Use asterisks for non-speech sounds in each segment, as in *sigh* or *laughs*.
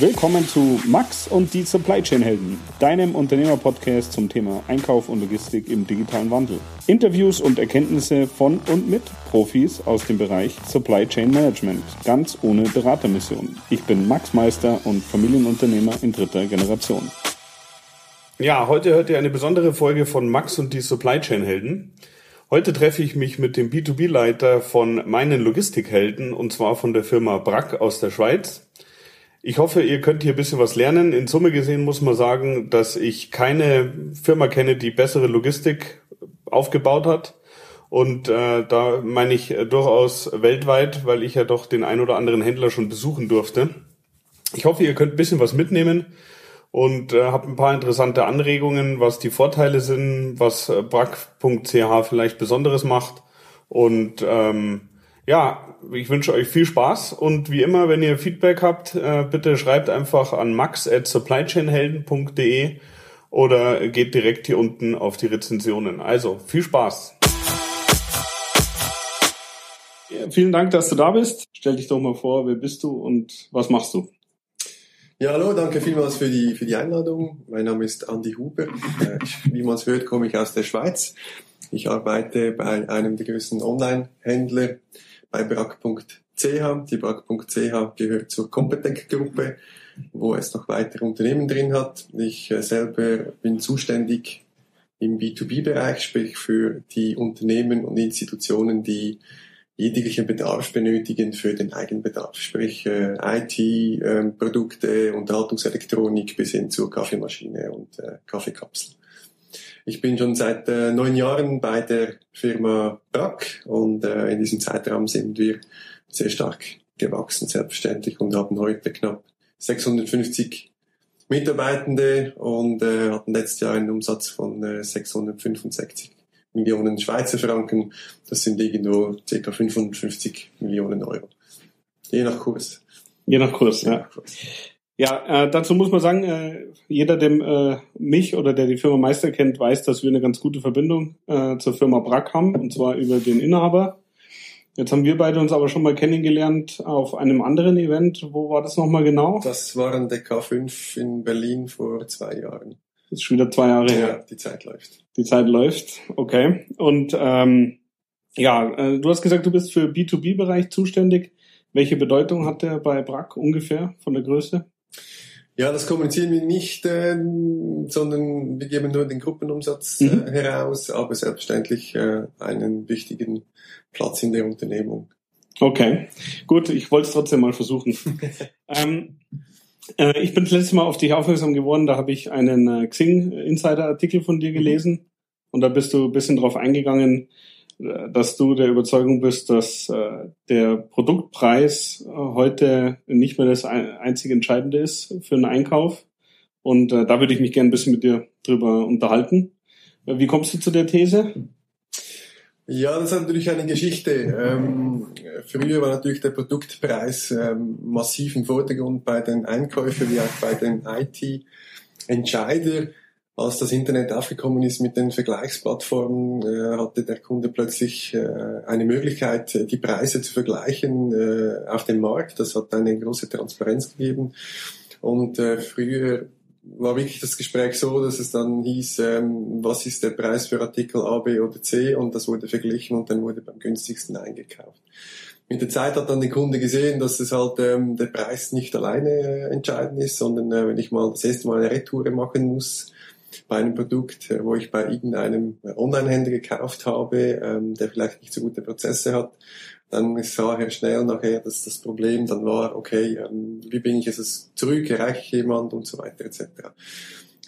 Willkommen zu Max und die Supply Chain Helden, deinem Unternehmerpodcast zum Thema Einkauf und Logistik im digitalen Wandel. Interviews und Erkenntnisse von und mit Profis aus dem Bereich Supply Chain Management, ganz ohne Beratermission. Ich bin Max Meister und Familienunternehmer in dritter Generation. Ja, heute hört ihr eine besondere Folge von Max und die Supply Chain Helden. Heute treffe ich mich mit dem B2B-Leiter von meinen Logistikhelden und zwar von der Firma Brack aus der Schweiz. Ich hoffe, ihr könnt hier ein bisschen was lernen. In Summe gesehen muss man sagen, dass ich keine Firma kenne, die bessere Logistik aufgebaut hat. Und äh, da meine ich äh, durchaus weltweit, weil ich ja doch den ein oder anderen Händler schon besuchen durfte. Ich hoffe, ihr könnt ein bisschen was mitnehmen und äh, habt ein paar interessante Anregungen, was die Vorteile sind, was äh, brack.ch vielleicht Besonderes macht. Und ähm, ja, ich wünsche euch viel Spaß und wie immer, wenn ihr Feedback habt, äh, bitte schreibt einfach an max at supplychainhelden.de oder geht direkt hier unten auf die Rezensionen. Also, viel Spaß. Vielen Dank, dass du da bist. Stell dich doch mal vor, wer bist du und was machst du? Ja, hallo, danke vielmals für die, für die Einladung. Mein Name ist Andi Huber. Äh, ich, wie man es hört, komme ich aus der Schweiz. Ich arbeite bei einem der größten Online-Händler bei brack.ch. Die brack.ch gehört zur Competec-Gruppe, wo es noch weitere Unternehmen drin hat. Ich äh, selber bin zuständig im B2B-Bereich, sprich für die Unternehmen und Institutionen, die jeglichen Bedarf benötigen für den Eigenbedarf, sprich äh, IT-Produkte, äh, Unterhaltungselektronik bis hin zur Kaffeemaschine und äh, Kaffeekapsel. Ich bin schon seit äh, neun Jahren bei der Firma Brack und äh, in diesem Zeitraum sind wir sehr stark gewachsen, selbstverständlich, und haben heute knapp 650 Mitarbeitende und äh, hatten letztes Jahr einen Umsatz von äh, 665 Millionen Schweizer Franken. Das sind irgendwo ca. 550 Millionen Euro. Je nach Kurs. Je nach Kurs, ja. Nach Kurs. Ja, äh, dazu muss man sagen, äh, jeder, der äh, mich oder der die Firma Meister kennt, weiß, dass wir eine ganz gute Verbindung äh, zur Firma Brack haben, und zwar über den Inhaber. Jetzt haben wir beide uns aber schon mal kennengelernt auf einem anderen Event. Wo war das nochmal genau? Das war an der K5 in Berlin vor zwei Jahren. Das ist schon wieder zwei Jahre her. Ja, die Zeit läuft. Die Zeit läuft, okay. Und ähm, ja, äh, du hast gesagt, du bist für B2B-Bereich zuständig. Welche Bedeutung hat der bei Brack ungefähr von der Größe? Ja, das kommunizieren wir nicht, äh, sondern wir geben nur den Gruppenumsatz äh, mhm. heraus, aber selbstverständlich äh, einen wichtigen Platz in der Unternehmung. Okay, gut, ich wollte es trotzdem mal versuchen. *laughs* ähm, äh, ich bin das letzte Mal auf dich aufmerksam geworden, da habe ich einen äh, Xing-Insider-Artikel von dir mhm. gelesen mhm. und da bist du ein bisschen drauf eingegangen, dass du der Überzeugung bist, dass äh, der Produktpreis äh, heute nicht mehr das einzige Entscheidende ist für einen Einkauf. Und äh, da würde ich mich gerne ein bisschen mit dir drüber unterhalten. Wie kommst du zu der These? Ja, das ist natürlich eine Geschichte. Ähm, früher war natürlich der Produktpreis ähm, massiv im Vordergrund bei den Einkäufern wie auch bei den IT-Entscheider als das Internet aufgekommen ist mit den Vergleichsplattformen, äh, hatte der Kunde plötzlich äh, eine Möglichkeit, die Preise zu vergleichen äh, auf dem Markt. Das hat eine große Transparenz gegeben. Und äh, früher war wirklich das Gespräch so, dass es dann hieß, ähm, was ist der Preis für Artikel A, B oder C und das wurde verglichen und dann wurde beim günstigsten eingekauft. Mit der Zeit hat dann der Kunde gesehen, dass es halt ähm, der Preis nicht alleine äh, entscheidend ist, sondern äh, wenn ich mal das erste Mal eine Retour machen muss, bei einem Produkt, äh, wo ich bei irgendeinem Online-Händler gekauft habe, ähm, der vielleicht nicht so gute Prozesse hat, dann sah er schnell nachher, dass das Problem dann war, okay, ähm, wie bringe ich es zurück, erreiche ich jemand und so weiter etc.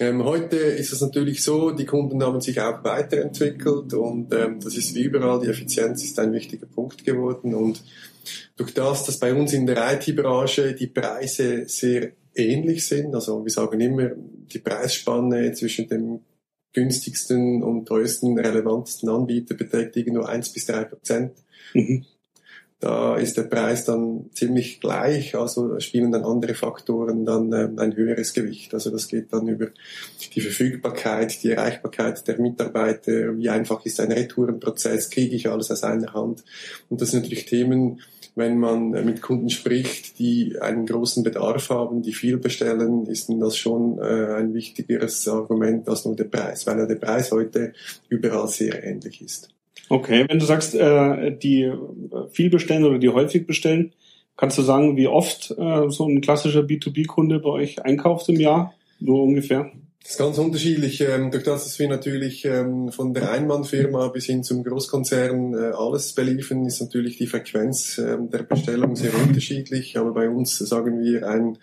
Ähm, heute ist es natürlich so, die Kunden haben sich auch weiterentwickelt und ähm, das ist wie überall, die Effizienz ist ein wichtiger Punkt geworden und durch das, dass bei uns in der IT-Branche die Preise sehr ähnlich sind. Also wir sagen immer, die Preisspanne zwischen dem günstigsten und teuersten, relevantesten Anbieter beträgt irgendwo eins bis drei Prozent. Mhm. Da ist der Preis dann ziemlich gleich, also spielen dann andere Faktoren dann ähm, ein höheres Gewicht. Also das geht dann über die Verfügbarkeit, die Erreichbarkeit der Mitarbeiter, wie einfach ist ein Retourenprozess, kriege ich alles aus einer Hand. Und das sind natürlich Themen, wenn man mit Kunden spricht, die einen großen Bedarf haben, die viel bestellen, ist das schon äh, ein wichtigeres Argument als nur der Preis, weil ja der Preis heute überall sehr ähnlich ist. Okay, wenn du sagst, äh, die viel bestellen oder die häufig bestellen, kannst du sagen, wie oft äh, so ein klassischer B2B-Kunde bei euch einkauft im Jahr? So ungefähr? Das ist ganz unterschiedlich. Ähm, durch das, dass wir natürlich ähm, von der Einmannfirma bis hin zum Großkonzern äh, alles beliefern, ist natürlich die Frequenz ähm, der Bestellung sehr unterschiedlich. Aber bei uns sagen wir, ein,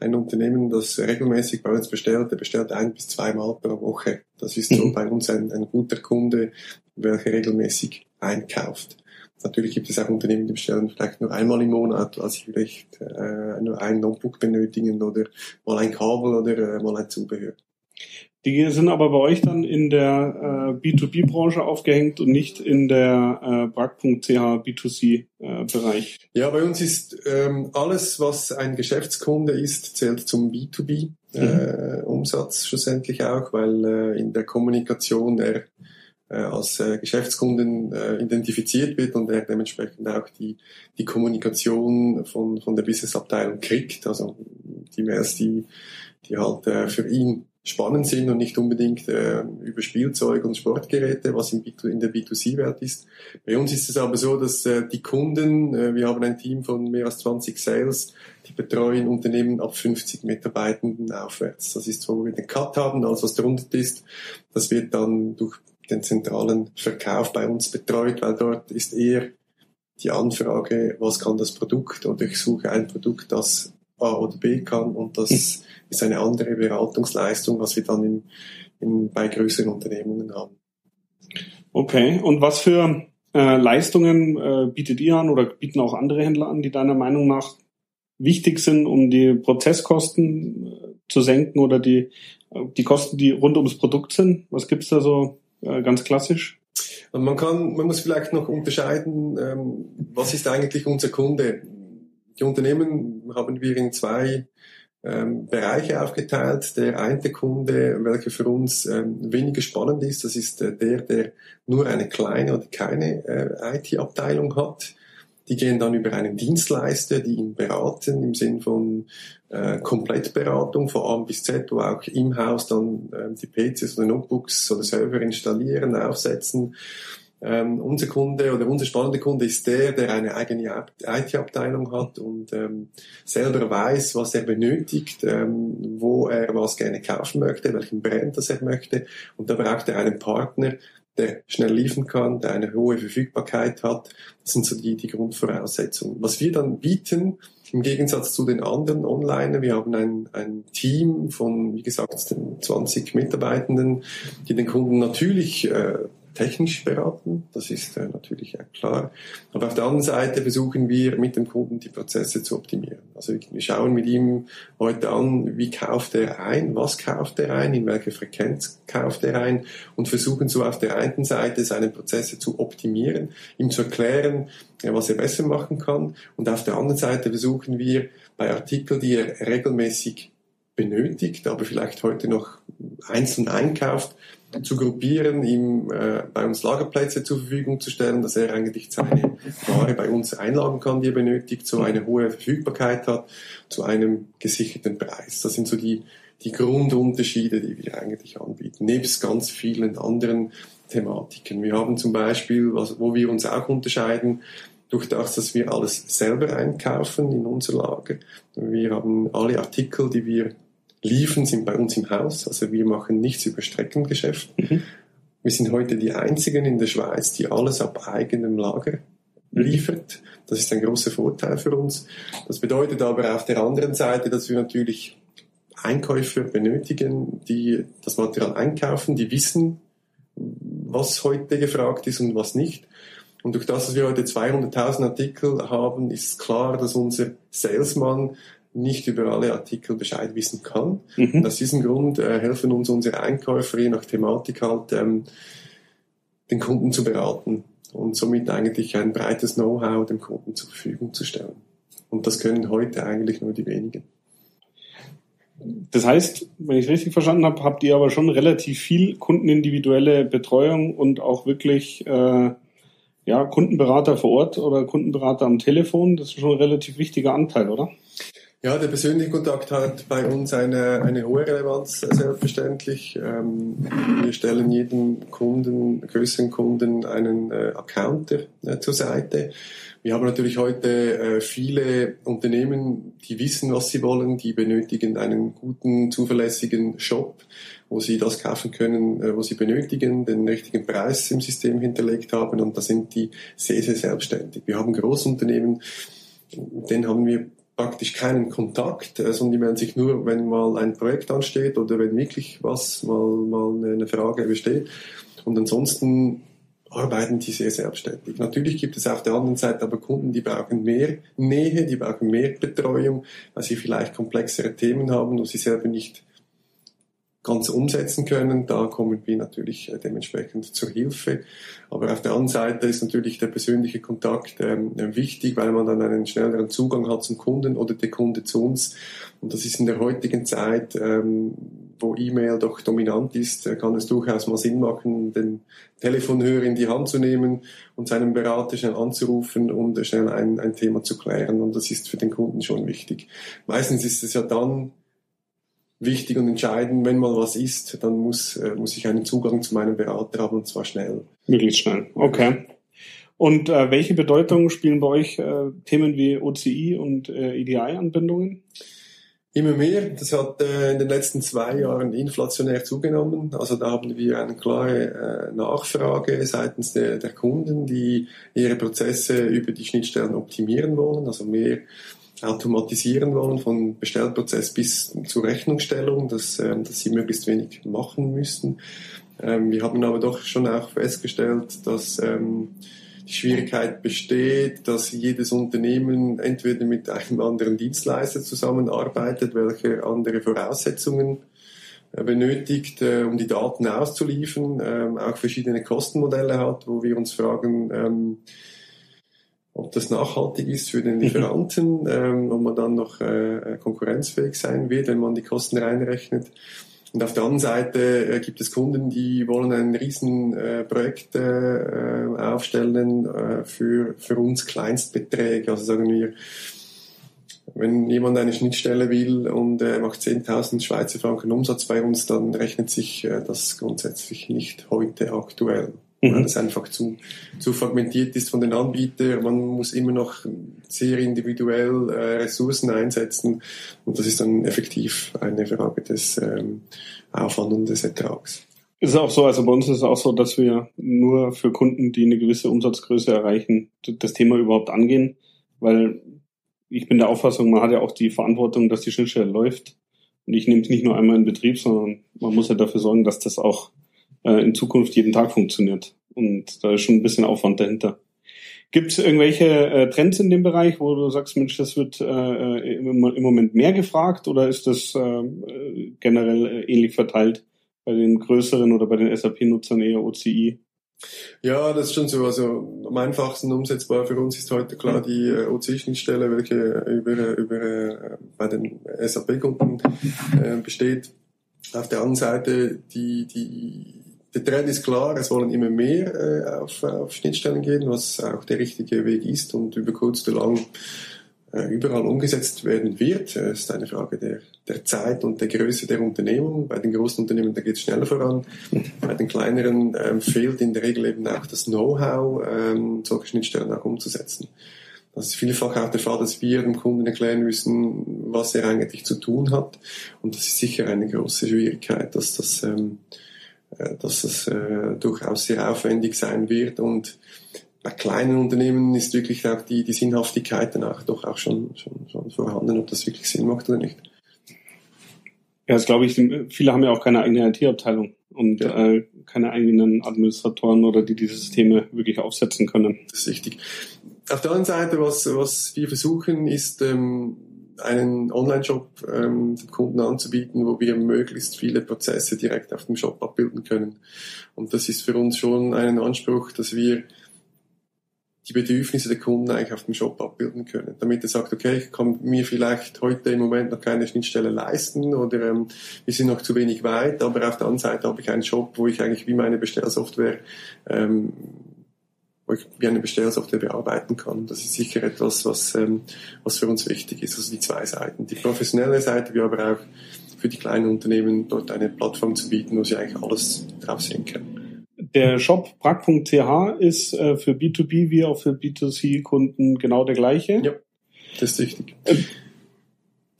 ein Unternehmen, das regelmäßig bei uns bestellt, der bestellt ein bis zweimal pro Woche. Das ist so mhm. bei uns ein, ein guter Kunde, welcher regelmäßig einkauft. Natürlich gibt es auch Unternehmen, die bestellen vielleicht nur einmal im Monat, als sie vielleicht äh, nur ein Notebook benötigen oder mal ein Kabel oder äh, mal ein Zubehör. Die sind aber bei euch dann in der äh, B2B-Branche aufgehängt und nicht in der äh, Brack.ch B2C-Bereich. Äh, ja, bei uns ist ähm, alles, was ein Geschäftskunde ist, zählt zum B2B-Umsatz mhm. äh, schlussendlich auch, weil äh, in der Kommunikation er äh, als Geschäftskunden identifiziert wird und er dementsprechend auch die, die Kommunikation von, von der Business-Abteilung kriegt, also die Mails, die, die halt für ihn spannend sind und nicht unbedingt äh, über Spielzeug und Sportgeräte, was in, B2, in der B2C-Welt ist. Bei uns ist es aber so, dass äh, die Kunden, äh, wir haben ein Team von mehr als 20 Sales, die betreuen Unternehmen ab 50 Mitarbeitenden aufwärts. Das ist wo wir den Cut haben, alles was darunter ist, das wird dann durch den zentralen Verkauf bei uns betreut, weil dort ist eher die Anfrage, was kann das Produkt oder ich suche ein Produkt, das A oder B kann und das ist eine andere Beratungsleistung, was wir dann in, in, bei größeren Unternehmungen haben. Okay, und was für äh, Leistungen äh, bietet ihr an oder bieten auch andere Händler an, die deiner Meinung nach wichtig sind, um die Prozesskosten äh, zu senken oder die, äh, die Kosten, die rund ums Produkt sind? Was gibt's da so äh, ganz klassisch? Man kann, man muss vielleicht noch unterscheiden, ähm, was ist eigentlich unser Kunde? Die Unternehmen haben wir in zwei ähm, Bereiche aufgeteilt. Der eine Kunde, welcher für uns ähm, weniger spannend ist, das ist äh, der, der nur eine kleine oder keine äh, IT-Abteilung hat. Die gehen dann über einen Dienstleister, die ihn beraten im Sinn von äh, Komplettberatung von A bis Z, wo auch im Haus dann äh, die PCs oder Notebooks oder Server installieren, aufsetzen ähm, unser Kunde oder unser spannender Kunde ist der, der eine eigene IT-Abteilung hat und ähm, selber weiß, was er benötigt, ähm, wo er was gerne kaufen möchte, welchen Brand das er möchte. Und da braucht er einen Partner, der schnell liefern kann, der eine hohe Verfügbarkeit hat. Das sind so die, die Grundvoraussetzungen. Was wir dann bieten, im Gegensatz zu den anderen Online, wir haben ein, ein Team von, wie gesagt, 20 Mitarbeitenden, die den Kunden natürlich äh, technisch beraten, das ist äh, natürlich äh, klar. Aber auf der anderen Seite versuchen wir mit dem Kunden die Prozesse zu optimieren. Also wir schauen mit ihm heute an, wie kauft er ein, was kauft er ein, in welcher Frequenz kauft er ein und versuchen so auf der einen Seite seine Prozesse zu optimieren, ihm zu erklären, ja, was er besser machen kann und auf der anderen Seite versuchen wir bei Artikeln, die er regelmäßig benötigt, aber vielleicht heute noch einzeln einkauft, zu gruppieren, ihm äh, bei uns Lagerplätze zur Verfügung zu stellen, dass er eigentlich seine Ware bei uns einlagen kann, die er benötigt, so eine hohe Verfügbarkeit hat, zu einem gesicherten Preis. Das sind so die, die Grundunterschiede, die wir eigentlich anbieten, nebst ganz vielen anderen Thematiken. Wir haben zum Beispiel, was, wo wir uns auch unterscheiden, durch das, dass wir alles selber einkaufen in unser Lager. Wir haben alle Artikel, die wir liefern, sind bei uns im Haus. Also wir machen nichts über Streckengeschäft. Mhm. Wir sind heute die einzigen in der Schweiz, die alles ab eigenem Lager mhm. liefert. Das ist ein großer Vorteil für uns. Das bedeutet aber auf der anderen Seite, dass wir natürlich Einkäufer benötigen, die das Material einkaufen, die wissen, was heute gefragt ist und was nicht. Und durch das, dass wir heute 200.000 Artikel haben, ist klar, dass unser Salesman nicht über alle Artikel Bescheid wissen kann. Mhm. Und aus diesem Grund äh, helfen uns unsere Einkäufer je nach Thematik halt, ähm, den Kunden zu beraten und somit eigentlich ein breites Know-how dem Kunden zur Verfügung zu stellen. Und das können heute eigentlich nur die wenigen. Das heißt, wenn ich es richtig verstanden habe, habt ihr aber schon relativ viel kundenindividuelle Betreuung und auch wirklich äh, ja, Kundenberater vor Ort oder Kundenberater am Telefon. Das ist schon ein relativ wichtiger Anteil, oder? Ja, der persönliche Kontakt hat bei uns eine, eine hohe Relevanz, selbstverständlich. Ähm, wir stellen jedem Kunden, größeren Kunden einen äh, Account äh, zur Seite. Wir haben natürlich heute äh, viele Unternehmen, die wissen, was sie wollen, die benötigen einen guten, zuverlässigen Shop, wo sie das kaufen können, wo sie benötigen, den richtigen Preis im System hinterlegt haben und da sind die sehr, sehr selbstständig. Wir haben Großunternehmen, denen haben wir praktisch keinen Kontakt, äh, sondern die melden sich nur, wenn mal ein Projekt ansteht oder wenn wirklich was, mal, mal eine Frage besteht. Und ansonsten arbeiten die sehr selbstständig. Natürlich gibt es auf der anderen Seite aber Kunden, die brauchen mehr Nähe, die brauchen mehr Betreuung, weil sie vielleicht komplexere Themen haben, wo sie selber nicht ganz umsetzen können. Da kommen wir natürlich äh, dementsprechend zur Hilfe. Aber auf der anderen Seite ist natürlich der persönliche Kontakt ähm, wichtig, weil man dann einen schnelleren Zugang hat zum Kunden oder der Kunde zu uns. Und das ist in der heutigen Zeit, ähm, wo E-Mail doch dominant ist, äh, kann es durchaus mal Sinn machen, den Telefonhörer in die Hand zu nehmen und seinen Berater schnell anzurufen und schnell ein, ein Thema zu klären. Und das ist für den Kunden schon wichtig. Meistens ist es ja dann wichtig und entscheidend, wenn mal was ist, dann muss, äh, muss ich einen Zugang zu meinem Berater haben und zwar schnell. Möglichst schnell, okay. Und äh, welche Bedeutung spielen bei euch äh, Themen wie OCI und äh, EDI-Anbindungen? Immer mehr. Das hat äh, in den letzten zwei Jahren inflationär zugenommen. Also da haben wir eine klare äh, Nachfrage seitens der, der Kunden, die ihre Prozesse über die Schnittstellen optimieren wollen, also mehr automatisieren wollen, von Bestellprozess bis zur Rechnungsstellung, dass, äh, dass sie möglichst wenig machen müssten. Ähm, wir haben aber doch schon auch festgestellt, dass ähm, die Schwierigkeit besteht, dass jedes Unternehmen entweder mit einem anderen Dienstleister zusammenarbeitet, welcher andere Voraussetzungen äh, benötigt, äh, um die Daten auszuliefern, ähm, auch verschiedene Kostenmodelle hat, wo wir uns fragen, ähm, ob das nachhaltig ist für den mhm. Lieferanten, ähm, ob man dann noch äh, konkurrenzfähig sein wird, wenn man die Kosten reinrechnet. Und auf der anderen Seite äh, gibt es Kunden, die wollen ein riesen äh, Projekt äh, aufstellen äh, für, für uns Kleinstbeträge. Also sagen wir, wenn jemand eine Schnittstelle will und äh, macht 10.000 Schweizer Franken Umsatz bei uns, dann rechnet sich äh, das grundsätzlich nicht heute aktuell mhm. weil es einfach zu, zu fragmentiert ist von den Anbietern. Man muss immer noch sehr individuell äh, Ressourcen einsetzen und das ist dann effektiv eine Frage des ähm, Aufwand und des Ertrags. Ist es auch so, also bei uns ist es auch so, dass wir nur für Kunden, die eine gewisse Umsatzgröße erreichen, das Thema überhaupt angehen, weil ich bin der Auffassung, man hat ja auch die Verantwortung, dass die Schnittstelle läuft. Und ich nehme es nicht nur einmal in Betrieb, sondern man muss ja dafür sorgen, dass das auch äh, in Zukunft jeden Tag funktioniert. Und da ist schon ein bisschen Aufwand dahinter. Gibt es irgendwelche äh, Trends in dem Bereich, wo du sagst, Mensch, das wird äh, äh im, im, Moment mehr gefragt oder ist das äh, generell äh, ähnlich verteilt bei den größeren oder bei den SAP-Nutzern eher OCI? Ja, das ist schon so. Also am einfachsten umsetzbar für uns ist heute klar die äh, OCI-Schnittstelle, welche über, über äh, bei den SAP-Kunden äh, besteht. Auf der anderen Seite die, die der Trend ist klar, es wollen immer mehr äh, auf, auf Schnittstellen gehen, was auch der richtige Weg ist und über kurz oder lang äh, überall umgesetzt werden wird. Es ist eine Frage der, der Zeit und der Größe der Unternehmung. Bei den großen Unternehmen, da geht es schneller voran. Bei den kleineren ähm, fehlt in der Regel eben auch das Know-how, ähm, solche Schnittstellen auch umzusetzen. Das ist vielfach auch der Fall, dass wir dem Kunden erklären müssen, was er eigentlich zu tun hat. Und das ist sicher eine große Schwierigkeit, dass das ähm, äh, dass es äh, durchaus sehr aufwendig sein wird und bei kleinen Unternehmen ist wirklich auch die, die Sinnhaftigkeit danach doch auch schon, schon, schon vorhanden, ob das wirklich Sinn macht oder nicht. Ja, das glaube ich, viele haben ja auch keine eigene IT-Abteilung und ja. äh, keine eigenen Administratoren oder die diese Systeme wirklich aufsetzen können. Das ist richtig. Auf der anderen Seite, was, was wir versuchen, ist ähm, einen Online-Shop ähm, den Kunden anzubieten, wo wir möglichst viele Prozesse direkt auf dem Shop abbilden können. Und das ist für uns schon ein Anspruch, dass wir die Bedürfnisse der Kunden eigentlich auf dem Shop abbilden können. Damit er sagt, okay, ich kann mir vielleicht heute im Moment noch keine Schnittstelle leisten oder ähm, wir sind noch zu wenig weit, aber auf der anderen Seite habe ich einen Shop, wo ich eigentlich wie meine Bestellsoftware ähm, wo wie eine Bestellsoftware bearbeiten kann. Das ist sicher etwas, was, ähm, was für uns wichtig ist. Also die zwei Seiten. Die professionelle Seite, wie aber auch für die kleinen Unternehmen dort eine Plattform zu bieten, wo sie eigentlich alles drauf sehen können. Der Shop brack.ch ist äh, für B2B wie auch für B2C-Kunden genau der gleiche. Ja, das ist richtig. Ähm,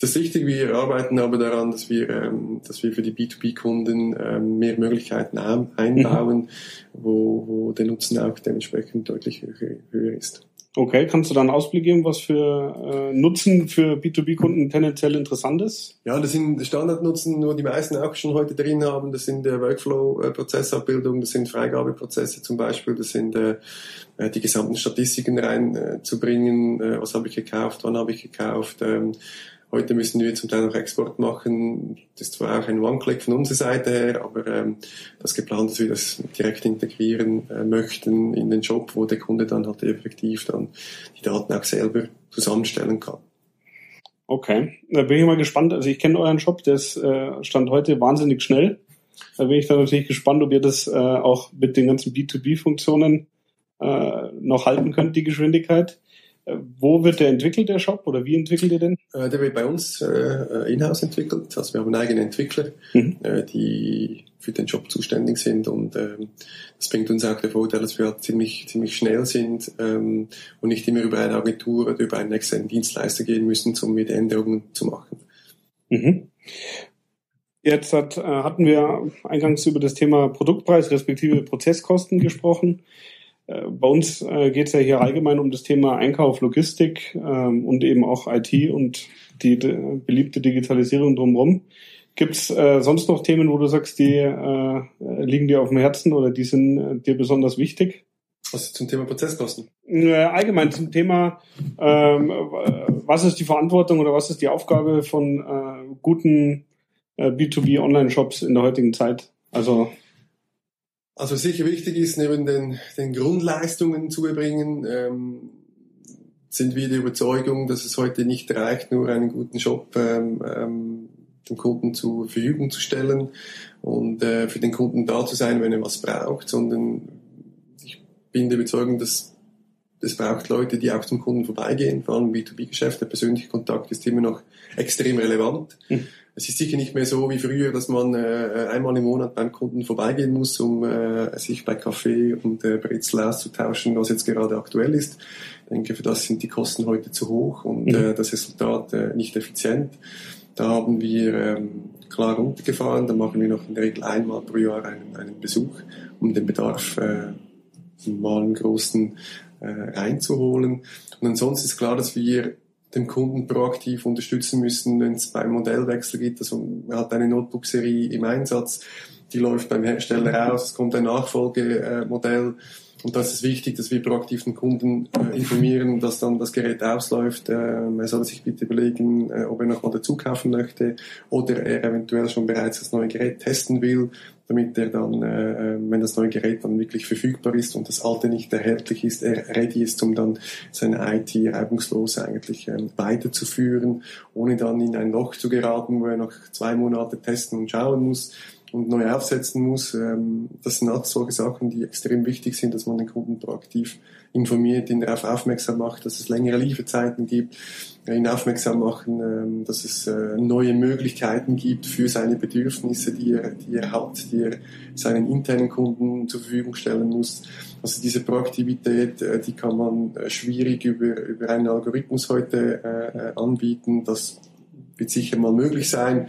das ist richtig, wir arbeiten aber daran, dass wir, ähm, dass wir für die B2B-Kunden ähm, mehr Möglichkeiten einbauen, mhm. wo, wo der Nutzen auch dementsprechend deutlich höher, höher ist. Okay, kannst du da einen Ausblick geben, was für äh, Nutzen für B2B-Kunden tendenziell interessant ist? Ja, das sind Standardnutzen, nur die meisten auch schon heute drin haben. Das sind der Workflow-Prozessabbildung, das sind Freigabeprozesse zum Beispiel, das sind äh, äh die gesamten Statistiken reinzubringen. Äh, äh, was habe ich gekauft, wann habe ich gekauft, ähm, Heute müssen wir zum Teil noch Export machen. Das ist zwar auch ein One-Click von unserer Seite her, aber ähm, das geplant, dass wir das direkt integrieren äh, möchten in den Job, wo der Kunde dann halt effektiv dann die Daten auch selber zusammenstellen kann. Okay, da bin ich mal gespannt. Also ich kenne euren Shop, der äh, stand heute wahnsinnig schnell. Da bin ich dann natürlich gespannt, ob ihr das äh, auch mit den ganzen B2B-Funktionen äh, noch halten könnt, die Geschwindigkeit. Äh, wo wird der entwickelt, der Shop, oder wie entwickelt ihr den? Äh, der wird bei uns äh, in-house entwickelt. Also wir haben eigene Entwickler, mhm. äh, die für den Job zuständig sind und ähm, das bringt uns auch der Vorteil, dass wir halt ziemlich, ziemlich schnell sind ähm, und nicht immer über eine Agentur oder über einen externen Dienstleister gehen müssen, um mit Änderungen zu machen. Mhm. Jetzt hat, äh, hatten wir eingangs über das Thema Produktpreis respektive Prozesskosten gesprochen. Äh, bei uns äh, geht es ja hier allgemein um das Thema Einkauf, Logistik ähm, und eben auch IT und die beliebte Digitalisierung drumherum. Gibt es äh, sonst noch Themen, wo du sagst, die äh, liegen dir auf dem Herzen oder die sind äh, dir besonders wichtig? Was zum Thema Prozesskosten? Äh, allgemein zum Thema, ähm, was ist die Verantwortung oder was ist die Aufgabe von äh, guten äh, B2B-Online-Shops in der heutigen Zeit? Also also sicher wichtig ist, neben den, den Grundleistungen zu erbringen, ähm, sind wir der Überzeugung, dass es heute nicht reicht, nur einen guten Shop ähm, ähm, dem Kunden zur Verfügung zu stellen und äh, für den Kunden da zu sein, wenn er was braucht, sondern ich bin der Überzeugung, dass es braucht Leute, die auch zum Kunden vorbeigehen, vor allem B2B-Geschäft, der persönliche Kontakt ist immer noch extrem relevant. Mhm. Es ist sicher nicht mehr so wie früher, dass man äh, einmal im Monat beim Kunden vorbeigehen muss, um äh, sich bei Kaffee und äh, Brezel auszutauschen, was jetzt gerade aktuell ist. Ich denke, für das sind die Kosten heute zu hoch und mhm. äh, das Resultat äh, nicht effizient. Da haben wir ähm, klar runtergefahren. Da machen wir noch in der Regel einmal pro Jahr einen, einen Besuch, um den Bedarf äh, mal im Großen äh, reinzuholen. Und ansonsten ist klar, dass wir den Kunden proaktiv unterstützen müssen, wenn es beim Modellwechsel gibt. Also man hat eine Notebook-Serie im Einsatz, die läuft beim Hersteller aus, es kommt ein Nachfolgemodell. Und das ist wichtig, dass wir proaktiv den Kunden äh, informieren, dass dann das Gerät ausläuft. Äh, er soll sich bitte überlegen, äh, ob er noch mal dazu kaufen möchte oder er eventuell schon bereits das neue Gerät testen will damit er dann, äh, wenn das neue Gerät dann wirklich verfügbar ist und das alte nicht erhältlich ist, er ready ist, um dann seine IT reibungslos eigentlich ähm, weiterzuführen, ohne dann in ein Loch zu geraten, wo er noch zwei Monate testen und schauen muss und neu aufsetzen muss. Ähm, das sind auch solche Sachen, die extrem wichtig sind, dass man den Kunden proaktiv informiert, ihn darauf aufmerksam macht, dass es längere Lieferzeiten gibt, ihn aufmerksam machen, ähm, dass es äh, neue Möglichkeiten gibt für seine Bedürfnisse, die er, die er hat, die er seinen internen Kunden zur Verfügung stellen muss. Also diese Proaktivität, äh, die kann man äh, schwierig über, über einen Algorithmus heute anbieten. Das wird sicher mal möglich sein.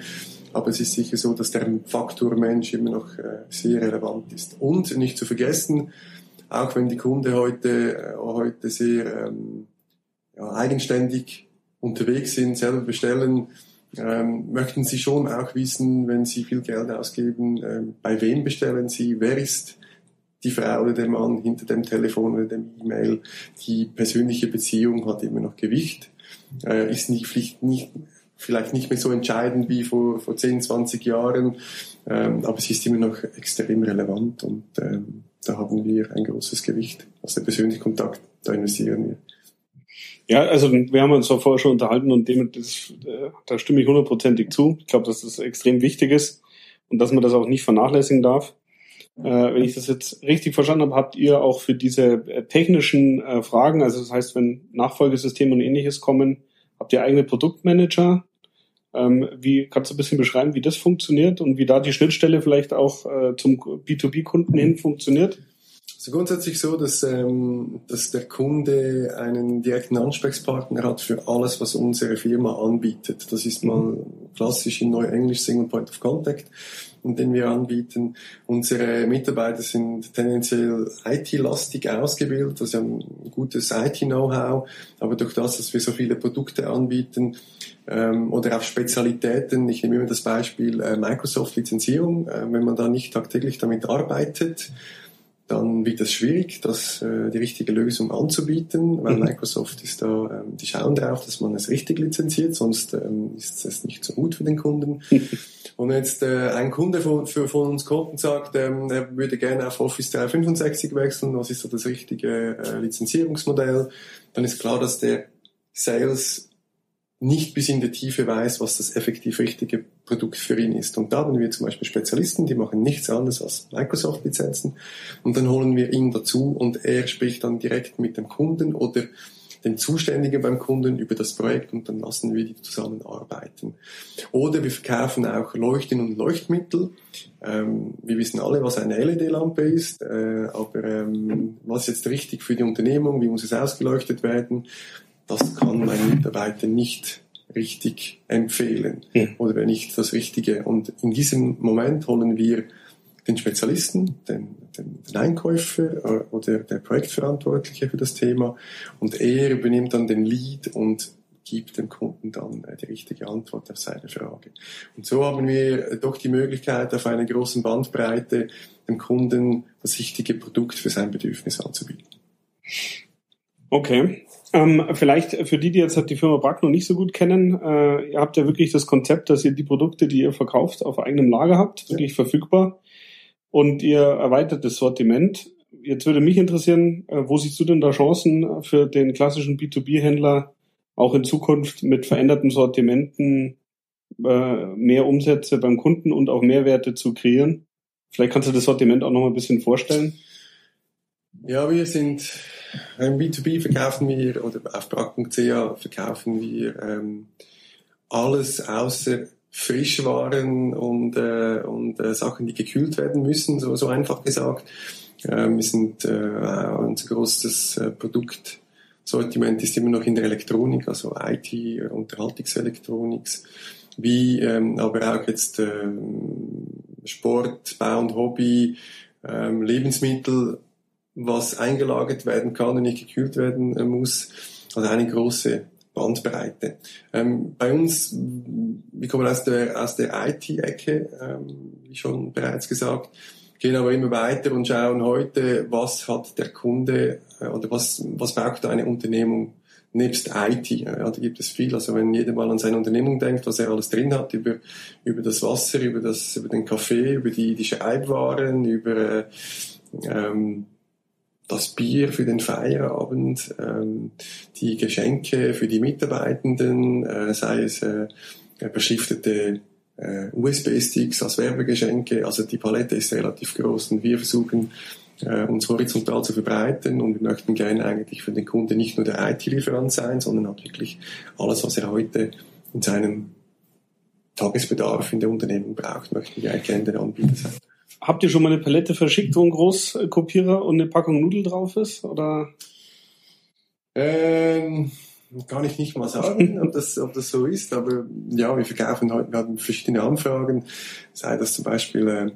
Aber es ist sicher so, dass der Faktor Mensch immer noch sehr relevant ist. Und nicht zu vergessen, auch wenn die Kunden heute, heute sehr ähm, ja, eigenständig unterwegs sind, selber bestellen, ähm, möchten Sie schon auch wissen, wenn Sie viel Geld ausgeben, ähm, bei wem bestellen Sie, wer ist die Frau oder der Mann hinter dem Telefon oder dem E-Mail. Die persönliche Beziehung hat immer noch Gewicht, äh, ist nicht, nicht, vielleicht nicht mehr so entscheidend wie vor, vor 10, 20 Jahren, ähm, aber es ist immer noch extrem relevant und ähm, da haben wir ein großes Gewicht. Also der persönliche Kontakt, da investieren wir. Ja, also wir haben uns vorher schon unterhalten und dem, das, äh, da stimme ich hundertprozentig zu. Ich glaube, dass das extrem wichtig ist und dass man das auch nicht vernachlässigen darf. Äh, wenn ich das jetzt richtig verstanden habe, habt ihr auch für diese äh, technischen äh, Fragen, also das heißt, wenn Nachfolgesysteme und ähnliches kommen, habt ihr eigene Produktmanager. Ähm, wie kannst du ein bisschen beschreiben, wie das funktioniert und wie da die Schnittstelle vielleicht auch äh, zum B2B-Kunden hin funktioniert? Also grundsätzlich so, dass, ähm, dass der Kunde einen direkten Ansprechpartner hat für alles, was unsere Firma anbietet. Das ist mal klassisch in Neuenglisch Single Point of Contact, den wir anbieten. Unsere Mitarbeiter sind tendenziell IT-lastig ausgebildet, also haben ein gutes IT-Know-how, aber durch das, dass wir so viele Produkte anbieten, ähm, oder auch Spezialitäten. Ich nehme immer das Beispiel äh, Microsoft-Lizenzierung. Äh, wenn man da nicht tagtäglich damit arbeitet, dann wird es schwierig, das, äh, die richtige Lösung anzubieten, weil mhm. Microsoft ist da, ähm, die schauen darauf, dass man es richtig lizenziert, sonst ähm, ist es nicht so gut für den Kunden. *laughs* und jetzt äh, ein Kunde von, für, von uns kommt und sagt, ähm, er würde gerne auf Office 365 wechseln, was ist so das richtige äh, Lizenzierungsmodell, dann ist klar, dass der Sales nicht bis in die Tiefe weiß, was das effektiv richtige Produkt für ihn ist. Und da haben wir zum Beispiel Spezialisten, die machen nichts anderes als Microsoft-Lizenzen. Und dann holen wir ihn dazu und er spricht dann direkt mit dem Kunden oder dem Zuständigen beim Kunden über das Projekt und dann lassen wir die zusammenarbeiten. Oder wir verkaufen auch Leuchten und Leuchtmittel. Ähm, wir wissen alle, was eine LED-Lampe ist, äh, aber ähm, was ist jetzt richtig für die Unternehmung, wie muss es ausgeleuchtet werden? Das kann mein Mitarbeiter nicht richtig empfehlen ja. oder wenn nicht das Richtige. Und in diesem Moment holen wir den Spezialisten, den, den, den Einkäufer äh, oder der Projektverantwortliche für das Thema und er übernimmt dann den Lead und gibt dem Kunden dann äh, die richtige Antwort auf seine Frage. Und so haben wir doch die Möglichkeit, auf einer großen Bandbreite dem Kunden das richtige Produkt für sein Bedürfnis anzubieten. Okay. Ähm, vielleicht für die, die jetzt halt die Firma Brack noch nicht so gut kennen, äh, ihr habt ja wirklich das Konzept, dass ihr die Produkte, die ihr verkauft, auf eigenem Lager habt, wirklich ja. verfügbar und ihr erweitert das Sortiment. Jetzt würde mich interessieren, äh, wo siehst du denn da Chancen für den klassischen B2B-Händler auch in Zukunft mit veränderten Sortimenten äh, mehr Umsätze beim Kunden und auch Mehrwerte zu kreieren? Vielleicht kannst du das Sortiment auch noch mal ein bisschen vorstellen. Ja, wir sind im B2B verkaufen wir oder auf brack.ch verkaufen wir ähm, alles außer Frischwaren und, äh, und äh, Sachen, die gekühlt werden müssen, so, so einfach gesagt. Äh, wir sind äh, unser großes äh, Produktsortiment ist immer noch in der Elektronik, also IT, Unterhaltungselektronik, wie ähm, aber auch jetzt äh, Sport, Bau und Hobby, ähm, Lebensmittel was eingelagert werden kann und nicht gekühlt werden äh, muss. Also eine große Bandbreite. Ähm, bei uns, wir kommen aus der, aus der IT-Ecke, ähm, wie schon bereits gesagt, gehen aber immer weiter und schauen heute, was hat der Kunde äh, oder was, was braucht eine Unternehmung nebst IT. Ja, da gibt es viel. Also wenn jeder mal an seine Unternehmung denkt, was er alles drin hat, über, über das Wasser, über, das, über den Kaffee, über die, die Schreibwaren, über äh, ähm, das Bier für den Feierabend, ähm, die Geschenke für die Mitarbeitenden, äh, sei es äh, beschriftete äh, USB-Sticks als Werbegeschenke. Also die Palette ist relativ groß und wir versuchen äh, uns horizontal zu verbreiten und wir möchten gerne eigentlich für den Kunden nicht nur der IT-Lieferant sein, sondern auch wirklich alles, was er heute in seinem Tagesbedarf in der Unternehmung braucht, möchten wir gerne der Anbieter sein. Habt ihr schon mal eine Palette verschickt, wo ein Großkopierer und eine Packung Nudel drauf ist? Oder? Ähm, kann ich nicht mal sagen, *laughs* ob das, ob das so ist, aber ja, wir verkaufen heute, wir haben verschiedene Anfragen, sei das zum Beispiel äh,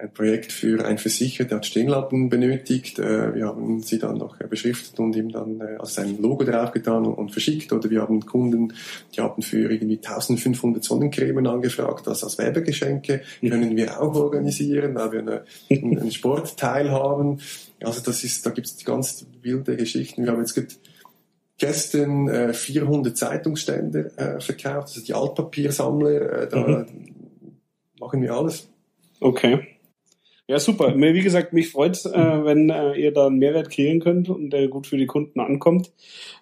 ein Projekt für einen Versicherer, der hat Stehnglappen benötigt. Äh, wir haben sie dann noch äh, beschriftet und ihm dann also sein Logo draufgetan und verschickt. Oder wir haben Kunden, die haben für irgendwie 1500 Sonnencremen angefragt, das als Werbegeschenke. Können wir auch organisieren, weil wir eine, einen Sportteil haben. Also das ist, da gibt es ganz wilde Geschichten. Wir haben jetzt gestern äh, 400 Zeitungsstände verkauft, also die Altpapiersammler, da mhm. machen wir alles. Okay. Ja, super. Wie gesagt, mich freut äh, wenn äh, ihr da einen Mehrwert kreieren könnt und der gut für die Kunden ankommt.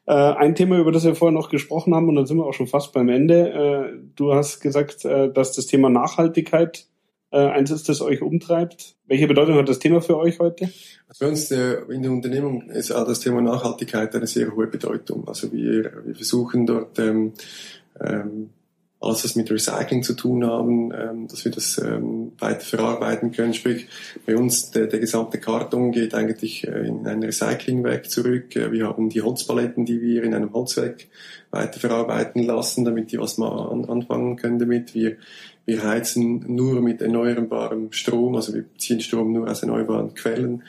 Äh, ein Thema, über das wir vorher noch gesprochen haben, und dann sind wir auch schon fast beim Ende. Äh, du hast gesagt, äh, dass das Thema Nachhaltigkeit äh, eins ist, das euch umtreibt. Welche Bedeutung hat das Thema für euch heute? Bei uns in der Unternehmung ist auch das Thema Nachhaltigkeit eine sehr hohe Bedeutung. Also wir, wir versuchen dort ähm, ähm, alles, was mit Recycling zu tun haben, ähm, dass wir das ähm, weiter verarbeiten können. Sprich, bei uns der, der gesamte Karton geht eigentlich äh, in ein Recyclingwerk zurück. Äh, wir haben die Holzpaletten, die wir in einem Holzwerk weiter verarbeiten lassen, damit die was mal an, anfangen können damit. Wir, wir heizen nur mit erneuerbarem Strom, also wir ziehen Strom nur aus erneuerbaren Quellen.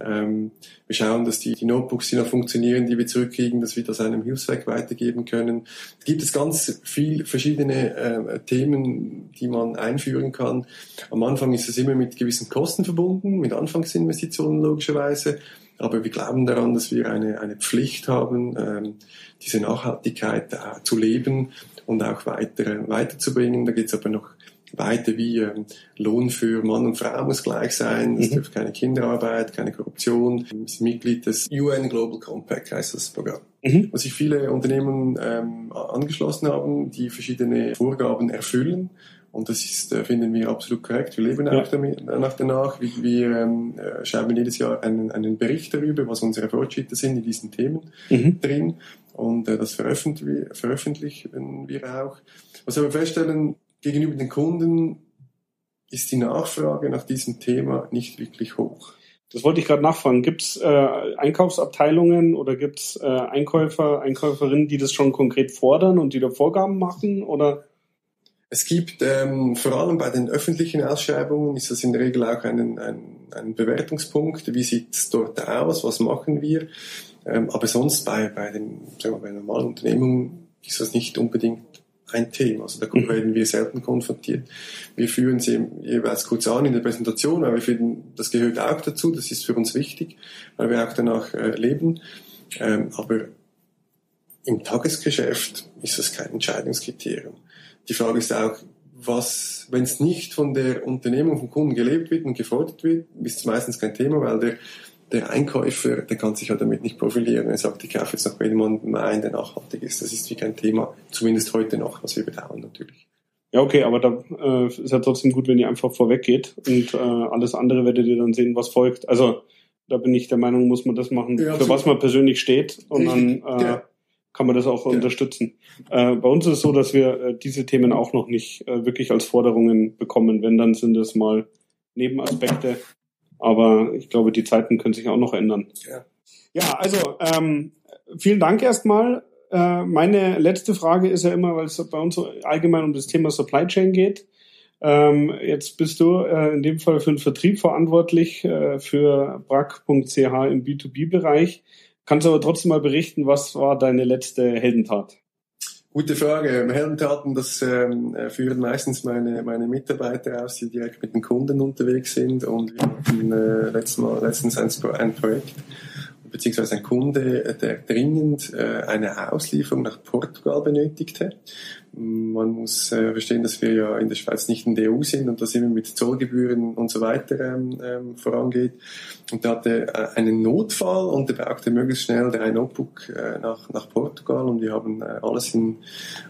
Ähm, wir schauen, dass die, die Notebooks, die noch funktionieren, die wir zurückkriegen, dass wir das einem Hilfswerk weitergeben können. Es gibt es ganz viel verschiedene äh, Themen, die man einführen kann. Am Anfang ist es immer mit gewissen Kosten verbunden, mit Anfangsinvestitionen logischerweise. Aber wir glauben daran, dass wir eine, eine Pflicht haben, ähm, diese Nachhaltigkeit äh, zu leben und auch weiter, weiterzubringen. Da geht es aber noch weiter wie ähm, Lohn für Mann und Frau muss gleich sein, es mhm. dürfen keine Kinderarbeit, keine Korruption. Wir sind Mitglied des UN Global Compact, heißt das Programm. Mhm. Wo sich viele Unternehmen ähm, angeschlossen haben, die verschiedene Vorgaben erfüllen. Und das ist, äh, finden wir absolut korrekt. Wir leben ja. auch damit, danach. danach. Wir, wir ähm, äh, schreiben jedes Jahr einen, einen Bericht darüber, was unsere Fortschritte sind in diesen Themen mhm. drin. Und äh, das veröffentlichen, veröffentlichen wir auch. Was wir feststellen, gegenüber den Kunden ist die Nachfrage nach diesem Thema nicht wirklich hoch. Das wollte ich gerade nachfragen. Gibt es äh, Einkaufsabteilungen oder gibt es äh, Einkäufer, Einkäuferinnen, die das schon konkret fordern und die da Vorgaben machen? Oder? Es gibt ähm, vor allem bei den öffentlichen Ausschreibungen ist das in der Regel auch ein, ein, ein Bewertungspunkt. Wie sieht es dort aus? Was machen wir? Ähm, aber sonst bei, bei den sagen wir, bei normalen Unternehmungen ist das nicht unbedingt ein Thema. Also da mhm. werden wir selten konfrontiert. Wir führen sie jeweils kurz an in der Präsentation, weil wir finden, das gehört auch dazu, das ist für uns wichtig, weil wir auch danach äh, leben. Ähm, aber im Tagesgeschäft ist das kein Entscheidungskriterium. Die Frage ist auch, was, wenn es nicht von der Unternehmung vom Kunden gelebt wird und gefordert wird, ist es meistens kein Thema, weil der der Einkäufer, der kann sich ja damit nicht profilieren. Er sagt, ich kaufe jetzt noch bei jemandem ein, der nachhaltig ist. Das ist wie kein Thema, zumindest heute noch, was wir bedauern natürlich. Ja, okay, aber da äh, ist ja trotzdem gut, wenn ihr einfach vorweg geht und äh, alles andere werdet ihr dann sehen, was folgt. Also da bin ich der Meinung, muss man das machen, ja, für was man persönlich steht und dann äh, ja. kann man das auch ja. unterstützen. Äh, bei uns ist es so, dass wir äh, diese Themen auch noch nicht äh, wirklich als Forderungen bekommen. Wenn, dann sind es mal Nebenaspekte, aber ich glaube, die Zeiten können sich auch noch ändern. Ja, ja also ähm, vielen Dank erstmal. Äh, meine letzte Frage ist ja immer, weil es bei uns allgemein um das Thema Supply Chain geht. Ähm, jetzt bist du äh, in dem Fall für den Vertrieb verantwortlich äh, für brack.ch im B2B-Bereich. Kannst aber trotzdem mal berichten, was war deine letzte Heldentat? Gute Frage. Heldentaten, das ähm, äh, führen meistens meine, meine Mitarbeiter aus, die direkt mit den Kunden unterwegs sind. Und wir hatten äh, letztens, mal, letztens ein, ein Projekt, beziehungsweise ein Kunde, der dringend äh, eine Auslieferung nach Portugal benötigte. Man muss äh, verstehen, dass wir ja in der Schweiz nicht in der EU sind und das immer mit Zollgebühren und so weiter ähm, ähm, vorangeht. Und er hatte äh, einen Notfall und er brauchte möglichst schnell der Notebook äh, nach, nach Portugal und wir haben äh, alles, in,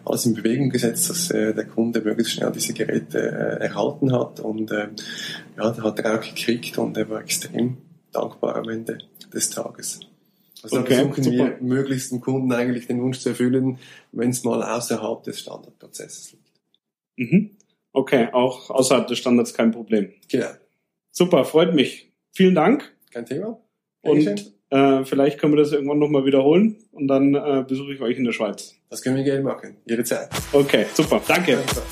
alles in Bewegung gesetzt, dass äh, der Kunde möglichst schnell diese Geräte äh, erhalten hat und äh, ja, da hat er auch gekriegt und er war extrem dankbar am Ende des Tages. Also okay, versuchen super. wir möglichst dem Kunden eigentlich den Wunsch zu erfüllen, wenn es mal außerhalb des Standardprozesses liegt. Mhm. Okay, auch außerhalb des Standards kein Problem. Genau. Super, freut mich. Vielen Dank. Kein Thema. Und äh, vielleicht können wir das irgendwann nochmal wiederholen und dann äh, besuche ich euch in der Schweiz. Das können wir gerne machen, jederzeit. Okay, super. Danke. Danke.